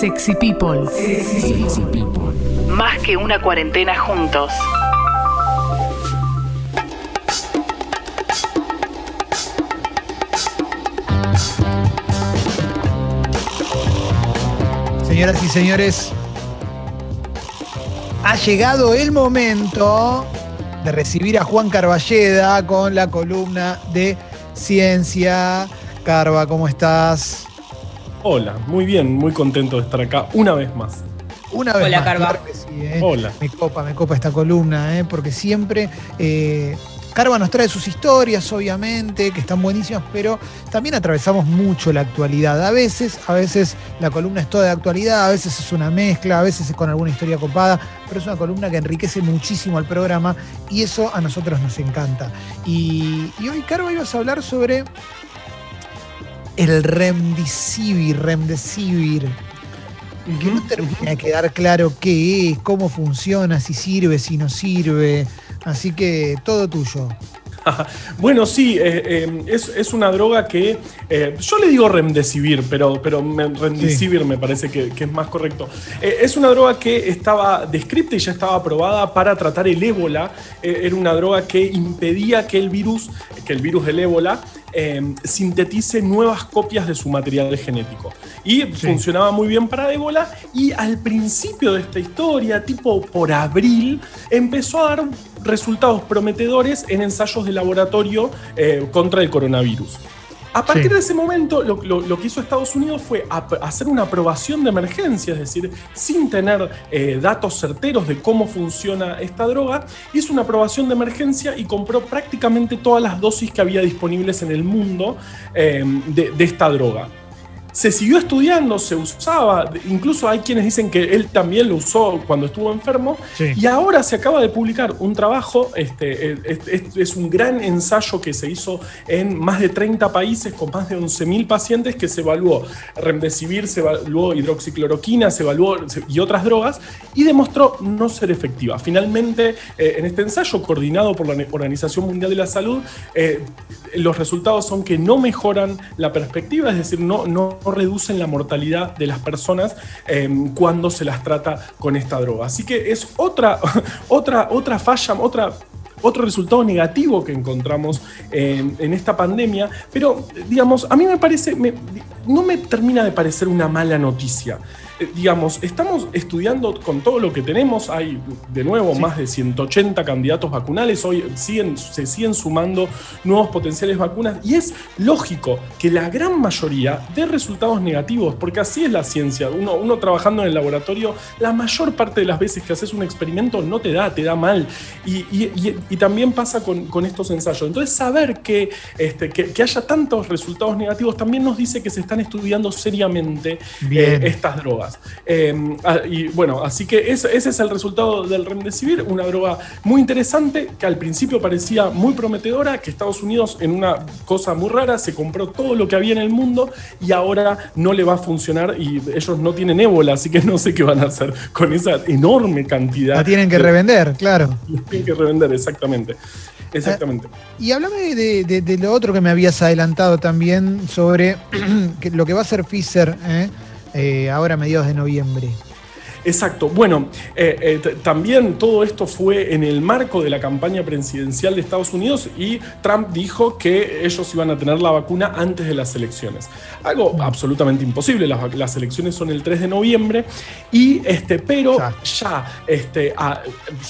Sexy People. Más que una cuarentena juntos. Señoras y señores, ha llegado el momento de recibir a Juan Carballeda con la columna de ciencia. Carva, ¿cómo estás? Hola, muy bien, muy contento de estar acá una vez más. Una vez Hola, más, Carva. claro que sí, ¿eh? Hola. Me copa, me copa esta columna, ¿eh? porque siempre eh, Carva nos trae sus historias, obviamente, que están buenísimas, pero también atravesamos mucho la actualidad. A veces, a veces la columna es toda de actualidad, a veces es una mezcla, a veces es con alguna historia copada, pero es una columna que enriquece muchísimo al programa y eso a nosotros nos encanta. Y, y hoy, Carva, ibas a hablar sobre el remdesivir, remdesivir que no termina de quedar claro qué es, cómo funciona, si sirve, si no sirve. Así que todo tuyo. Bueno, sí, eh, eh, es, es una droga que eh, yo le digo remdesivir, pero, pero me- remdesivir me parece que, que es más correcto. Es una droga que estaba descrita y ya estaba aprobada para tratar el ébola. Era una droga que impedía que el virus, que el virus del ébola, eh, sintetice nuevas copias de su material genético. Y funcionaba muy bien para ébola y al principio de esta historia, tipo por abril, empezó a dar resultados prometedores en ensayos de laboratorio eh, contra el coronavirus. A partir Sí. de ese momento, lo, lo- lo que hizo Estados Unidos fue hacer una aprobación de emergencia, es decir, sin tener eh, datos certeros de cómo funciona esta droga, hizo una aprobación de emergencia y compró prácticamente todas las dosis que había disponibles en el mundo eh, de, de esta droga. Se siguió estudiando, se usaba, incluso hay quienes dicen que él también lo usó cuando estuvo enfermo, Sí. y ahora se acaba de publicar un trabajo, este, es, es- un gran ensayo que se hizo en más de 30 países con más de 11.000 pacientes que se evaluó remdesivir, se evaluó hidroxicloroquina, se evaluó y otras drogas y demostró no ser efectiva. Finalmente, eh, en este ensayo coordinado por la Organización Mundial de la Salud, eh, los resultados son que no mejoran la perspectiva, es decir, no, no reducen la mortalidad de las personas eh, cuando se las trata con esta droga. Así que es otra, otra, otra falla, otra otro resultado negativo que encontramos en, en esta pandemia, pero digamos, a mí me parece, me- no me termina de parecer una mala noticia. Eh, Digamos, estamos estudiando con todo lo que tenemos, hay de nuevo más de 180 candidatos vacunales, hoy siguen, se siguen sumando nuevos potenciales vacunas y es lógico que la gran mayoría dé resultados negativos, porque así es la ciencia. Uno, uno trabajando en el laboratorio, la mayor parte de las veces que haces un experimento no te da, te da mal. Y, y- y- y también pasa con, con estos ensayos. Entonces, saber que, este, que, que haya tantos resultados negativos también nos dice que se están estudiando seriamente eh, estas drogas. Eh, ah, y bueno, así que ese, ese es el resultado del Remdesivir, una droga muy interesante que al principio parecía muy prometedora, que Estados Unidos en una cosa muy rara se compró todo lo que había en el mundo y ahora no le va a funcionar y ellos no tienen ébola, así que no sé qué van a hacer con esa enorme cantidad. La tienen que de- revender, claro. tienen que revender, exactamente. Exactamente. Y háblame de, de- de lo otro que me habías adelantado también sobre que lo que va a hacer Pfizer ¿eh? Eh, ahora a mediados de noviembre. Exacto. Bueno, eh, eh, también todo esto fue en el marco de la campaña presidencial de Estados Unidos y Trump dijo que ellos iban a tener la vacuna antes de las elecciones. Algo absolutamente imposible. Las, elecciones son el 3 de noviembre y este, pero ya, este, a-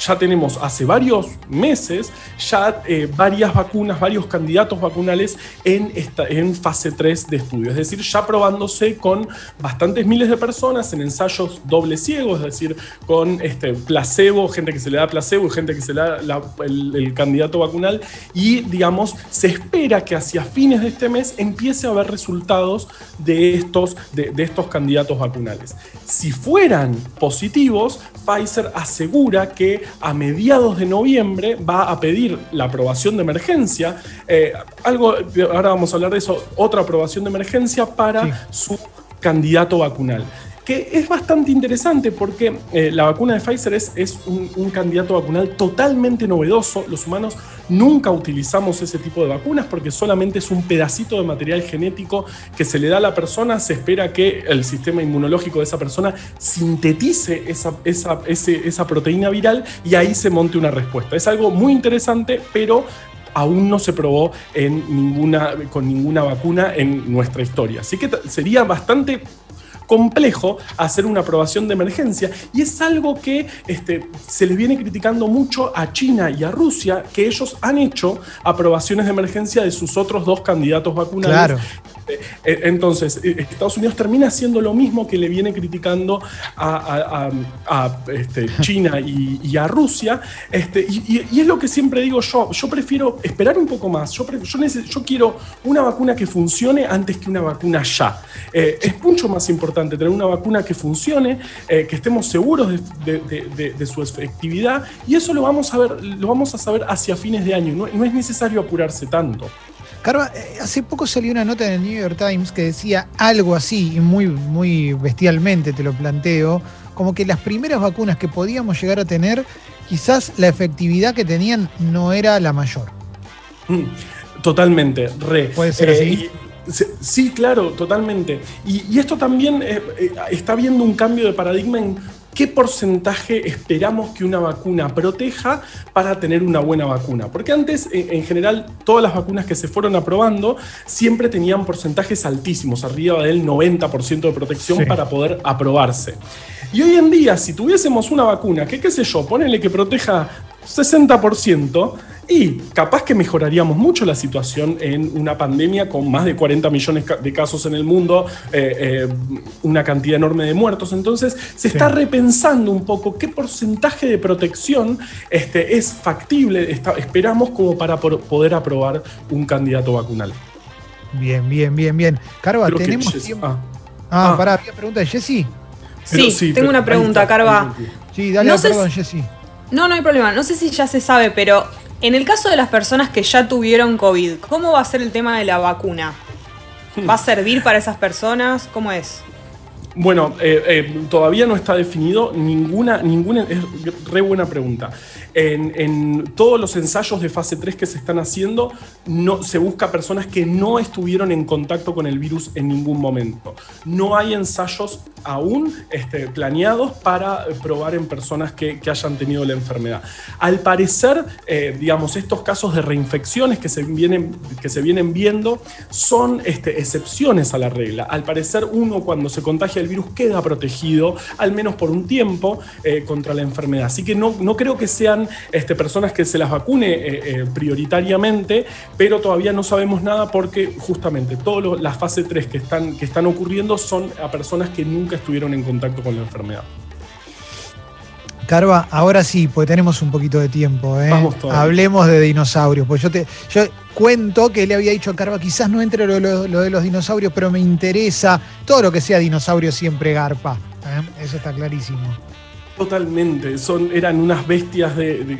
ya tenemos hace varios meses ya eh, varias vacunas, varios candidatos vacunales en, esta, en fase 3 de estudio. Es decir, ya probándose con bastantes miles de personas en ensayos doble ciego, es decir, con este, placebo, gente que se le da placebo y gente que se le da la- el, el candidato vacunal. Y, digamos, se espera que hacia fines de este mes empiece a haber resultados de estos, de, de estos candidatos vacunales. Si fueran positivos, Pfizer asegura que a mediados de noviembre va a pedir la aprobación de emergencia. eh, algo, ahora vamos a hablar de eso, otra aprobación de emergencia para su candidato vacunal. Que es bastante interesante porque eh, la vacuna de Pfizer es, un, candidato vacunal totalmente novedoso. Los humanos nunca utilizamos ese tipo de vacunas porque solamente es un pedacito de material genético que se le da a la persona. Se espera que el sistema inmunológico de esa persona sintetice esa, esa, esa proteína viral y ahí se monte una respuesta. Es algo muy interesante, pero aún no se probó en ninguna, con ninguna vacuna en nuestra historia. Así que sería bastante complejo hacer una aprobación de emergencia y es algo que este, se les viene criticando mucho a China y a Rusia, que ellos han hecho aprobaciones de emergencia de sus otros dos candidatos vacunales. Claro. Eh, entonces, eh, Estados Unidos termina haciendo lo mismo que le viene criticando a, este, China y, a Rusia. Este, y, es lo que siempre digo yo, yo prefiero esperar un poco más. Yo, quiero una vacuna que funcione antes que una vacuna ya. Eh, es mucho más importante tener una vacuna que funcione, que estemos seguros de, su efectividad, y eso lo vamos a ver, lo vamos a saber hacia fines de año. no es necesario apurarse tanto. Carva, eh, hace poco salió una nota en el New York Times que decía algo así, y muy, muy bestialmente te lo planteo, como que las primeras vacunas que podíamos llegar a tener, quizás la efectividad que tenían no era la mayor. Mm, totalmente, re. ¿Puede ser así? Eh, sí, claro, totalmente. Y, esto también eh, está viendo un cambio de paradigma en qué porcentaje esperamos que una vacuna proteja para tener una buena vacuna. Porque antes, en, general, todas las vacunas que se fueron aprobando siempre tenían porcentajes altísimos, arriba del 90% de protección para poder aprobarse. Y hoy en día, si tuviésemos una vacuna que, qué sé yo, ponele que proteja 60%, y capaz que mejoraríamos mucho la situación en una pandemia con más de 40 millones de casos en el mundo, eh, eh, una cantidad enorme de muertos. Entonces se está repensando un poco qué porcentaje de protección este, es factible, esperamos como para poder aprobar un candidato vacunal. Bien, bien, bien, bien. Carva, tenemos tiempo. Ah, ah, ah, pará, había pregunta de Jessy. Sí, tengo una pregunta, Carva. Sí, dale, perdón, Jessy. No, no hay problema. No sé si ya se sabe, pero en el caso de las personas que ya tuvieron COVID, ¿cómo va a ser el tema de la vacuna? ¿Va a servir para esas personas? ¿Cómo es? Bueno, eh, eh, todavía no está definido ninguna, ninguna, es re buena pregunta. En, todos los ensayos de fase 3 que se están haciendo, no, se busca personas que no estuvieron en contacto con el virus en ningún momento. No hay ensayos aún este, planeados para probar en personas que, hayan tenido la enfermedad. Al parecer, eh, digamos, estos casos de reinfecciones que se vienen, que se vienen viendo son este, excepciones a la regla. Al parecer, uno cuando se contagia el virus queda protegido, al menos por un tiempo, eh, contra la enfermedad. Así que no, no creo que sean este, personas que se las vacune eh, prioritariamente, pero todavía no sabemos nada porque justamente todas las fases 3 que están, que están ocurriendo son a personas que nunca estuvieron en contacto con la enfermedad. Carva, ahora sí, pues tenemos un poquito de tiempo. ¿eh? Hablemos de dinosaurios. Pues yo te yo cuento que le había dicho a Carva, quizás no entre lo, de los dinosaurios, pero me interesa todo lo que sea dinosaurio siempre garpa. ¿eh? Eso está clarísimo. Totalmente, son, eran unas bestias de,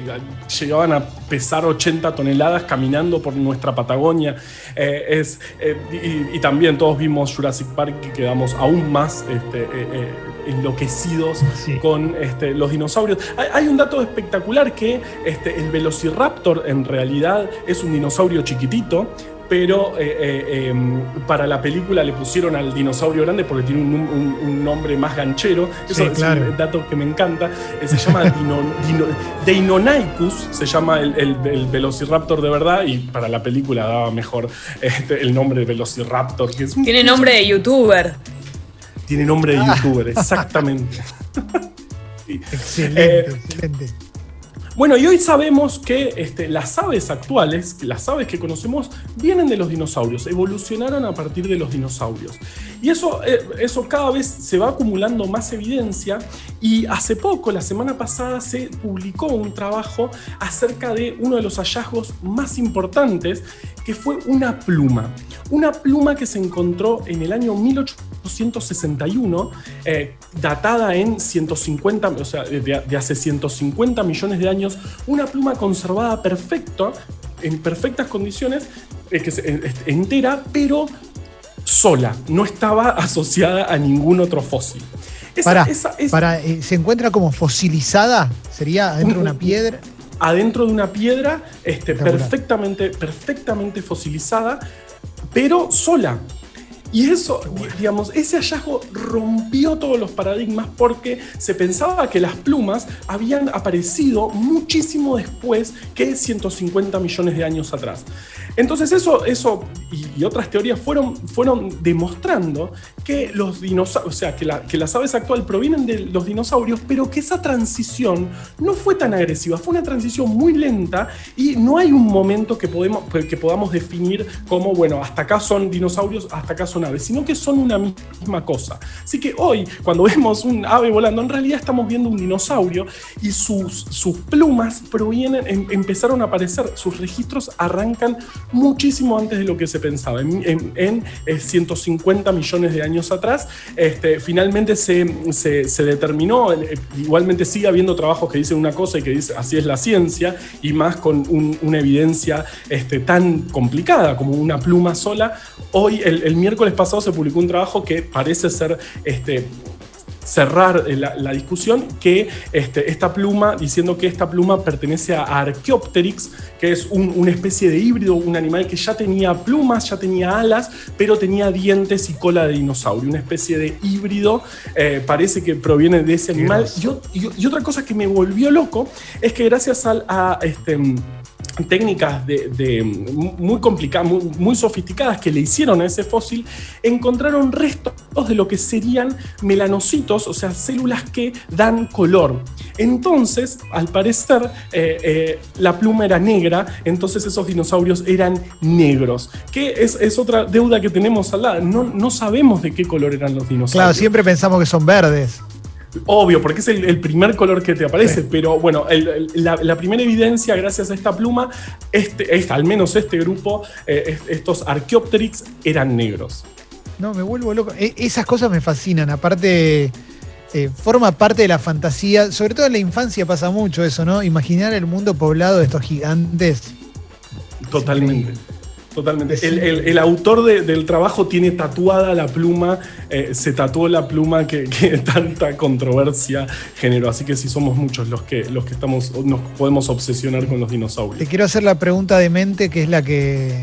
llegaban a pesar 80 toneladas caminando por nuestra Patagonia. Eh, es, eh, y, también todos vimos Jurassic Park y quedamos aún más este, eh, enloquecidos con este, los dinosaurios. Hay, un dato espectacular que este, el Velociraptor en realidad es un dinosaurio chiquitito pero eh, eh, em, para la película le pusieron al dinosaurio grande porque tiene un, nombre más ganchero. Eso es un dato que me encanta. Eh, se llama Dino, se llama el, Velociraptor de verdad, y para la película daba mejor este, el nombre de Velociraptor. Que tiene nombre de youtuber. Tiene nombre de ah. youtuber, exactamente. Excelente, excelente. Bueno, y hoy sabemos que este, las aves actuales, las aves que conocemos, vienen de los dinosaurios, evolucionaron a partir de los dinosaurios. Y eso, eh, eso cada vez se va acumulando más evidencia y hace poco, la semana pasada, se publicó un trabajo acerca de uno de los hallazgos más importantes, que fue una pluma. Una pluma que se encontró en el año 1861, eh, datada en 150, o sea, de, hace 150 millones de años, una pluma conservada perfecta, en perfectas condiciones, eh, que entera, pero sola, no estaba asociada a ningún otro fósil. Esa- Pará, esa- esa- pará, eh, ¿se encuentra como fosilizada? ¿Sería adentro de una piedra? Adentro de una piedra este, perfectamente, perfectamente fosilizada, pero sola. Y eso, di- digamos, ese hallazgo rompió todos los paradigmas porque se pensaba que las plumas habían aparecido muchísimo después que 150 millones de años atrás. Entonces eso, eso y, y otras teorías fueron, fueron demostrando que los dinosaurios, o sea, que, la- que las aves actuales provienen de los dinosaurios, pero que esa transición no fue tan agresiva, fue una transición muy lenta y no hay un momento que, podemos, que podamos definir como, bueno, hasta acá son dinosaurios, hasta acá son aves, sino que son una misma cosa. Así que hoy, cuando vemos un ave volando, en realidad estamos viendo un dinosaurio y sus, sus plumas provienen, em- empezaron a aparecer, sus registros arrancan muchísimo antes de lo que se pensaba. En, en- en, eh, 150 millones de años atrás, este, finalmente se, se- se determinó, eh, igualmente sigue habiendo trabajos que dicen una cosa y que dicen así es la ciencia, y más con un- una evidencia este, tan complicada como una pluma sola. Hoy, el miércoles pasado, se publicó un trabajo que parece ser este, cerrar eh, la, la discusión que este, esta pluma, diciendo que esta pluma pertenece a Archaeopteryx, que es un- una especie de híbrido, un animal que ya tenía plumas, ya tenía alas, pero tenía dientes y cola de dinosaurio, una especie de híbrido, eh, parece que proviene de ese animal. Y- y otra cosa que me volvió loco es que gracias al, a este técnicas de, muy complicadas, muy, sofisticadas que le hicieron a ese fósil, encontraron restos de lo que serían melanocitos, o sea, células que dan color. Entonces, al parecer, eh, eh, la pluma era negra, entonces esos dinosaurios eran negros, que es, es otra deuda que tenemos al lado. No, no sabemos de qué color eran los dinosaurios. Claro, siempre pensamos que son verdes. Obvio, porque es el, el primer color que te aparece, Sí. pero bueno, el- el- la, la primera evidencia gracias a esta pluma, este, es- al menos este grupo, eh, es- estos Archaeopteryx eran negros. No, me vuelvo loco. E- esas cosas me fascinan. Aparte, eh, forma parte de la fantasía. Sobre todo en la infancia pasa mucho eso, ¿no? Imaginar el mundo poblado de estos gigantes. Totalmente. Totalmente. El, el- el autor de- del trabajo tiene tatuada la pluma, eh, se tatuó la pluma que, que tanta controversia generó. Así que sí somos muchos los que, los que estamos, nos podemos obsesionar con los Te dinosaurios. quiero hacer la pregunta de mente, que es la que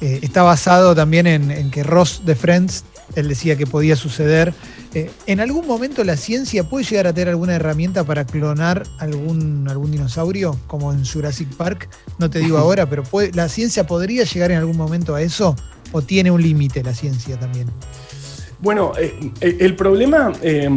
eh, está basado también en, en que Ross de Friends, él decía que podía suceder. Eh, ¿En algún momento la ciencia puede llegar a tener alguna herramienta para clonar algún, algún dinosaurio, como en Jurassic Park? No te digo ahora, pero puede- ¿la ciencia podría llegar en algún momento a eso? ¿O tiene un límite la ciencia también? Bueno, eh, eh, el problema eh,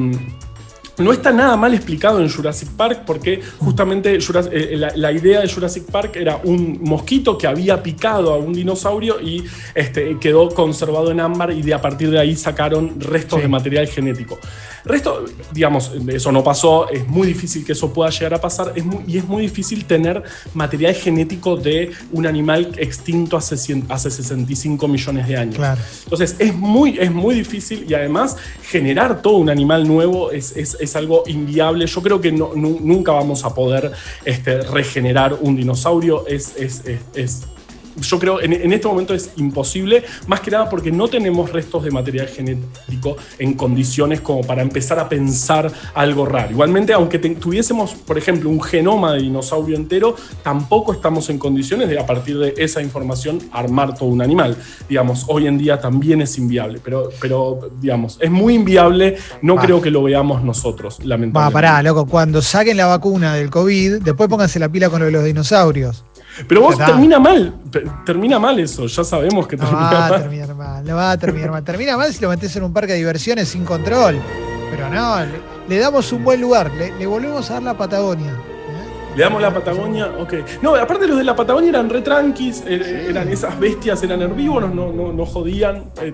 no está nada mal explicado en Jurassic Park porque justamente Juras- eh, la, la idea de Jurassic Park era un mosquito que había picado a un dinosaurio y este, quedó conservado en ámbar y de a partir de ahí sacaron restos Sí. de material genético. Resto, digamos, eso no pasó, es muy difícil que eso pueda llegar a pasar es muy- y es muy difícil tener material genético de un animal extinto hace, 100 hace 65 millones de años. Claro. Entonces es muy, es muy difícil y además generar todo un animal nuevo es, es- es algo inviable. Yo creo que no- nu- nunca vamos a poder este, regenerar un dinosaurio. Es, es- es- es- yo creo en, en este momento es imposible, más que nada porque no tenemos restos de material genético en condiciones como para empezar a pensar algo raro. Igualmente, aunque te- tuviésemos, por ejemplo, un genoma de dinosaurio entero, tampoco estamos en condiciones de a partir de esa información armar todo un animal. Digamos, hoy en día también es inviable, pero, pero digamos, es muy inviable, no creo que lo veamos nosotros, Va, lamentablemente. pará, loco, cuando saquen la vacuna del COVID, después pónganse la pila con lo de los dinosaurios. Pero vos termina mal, termina mal eso, ya sabemos que No termina va a mal. terminar mal, no va a terminar mal. Termina mal si lo metes en un parque de diversiones sin control. Pero no, le, le damos un buen lugar, le, le volvemos a dar la Patagonia. ¿eh? Le damos la Patagonia, ok. No, aparte los de la Patagonia eran re tranquis, eh, eran esas bestias, eran herbívoros, no, no, no jodían. eh,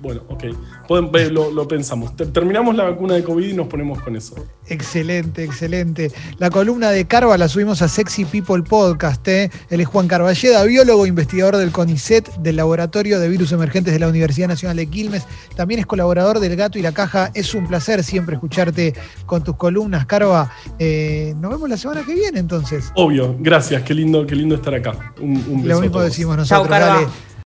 bueno, ok. Pueden- lo, lo pensamos. Ter- Terminamos la vacuna de COVID y nos ponemos con eso. Excelente, excelente. La columna de Carva la subimos a Sexy People Podcast. ¿eh? Él es Juan Carballeda, biólogo, investigador del CONICET, del Laboratorio de Virus Emergentes de la Universidad Nacional de Quilmes. También es colaborador del Gato y la Caja. Es un placer siempre escucharte con tus columnas, Carva. Eh, nos vemos la semana que viene entonces. Obvio, gracias, qué lindo, qué lindo estar acá. Un, un beso Lo a mismo todos. decimos Chau, nosotros. Carva. Dale.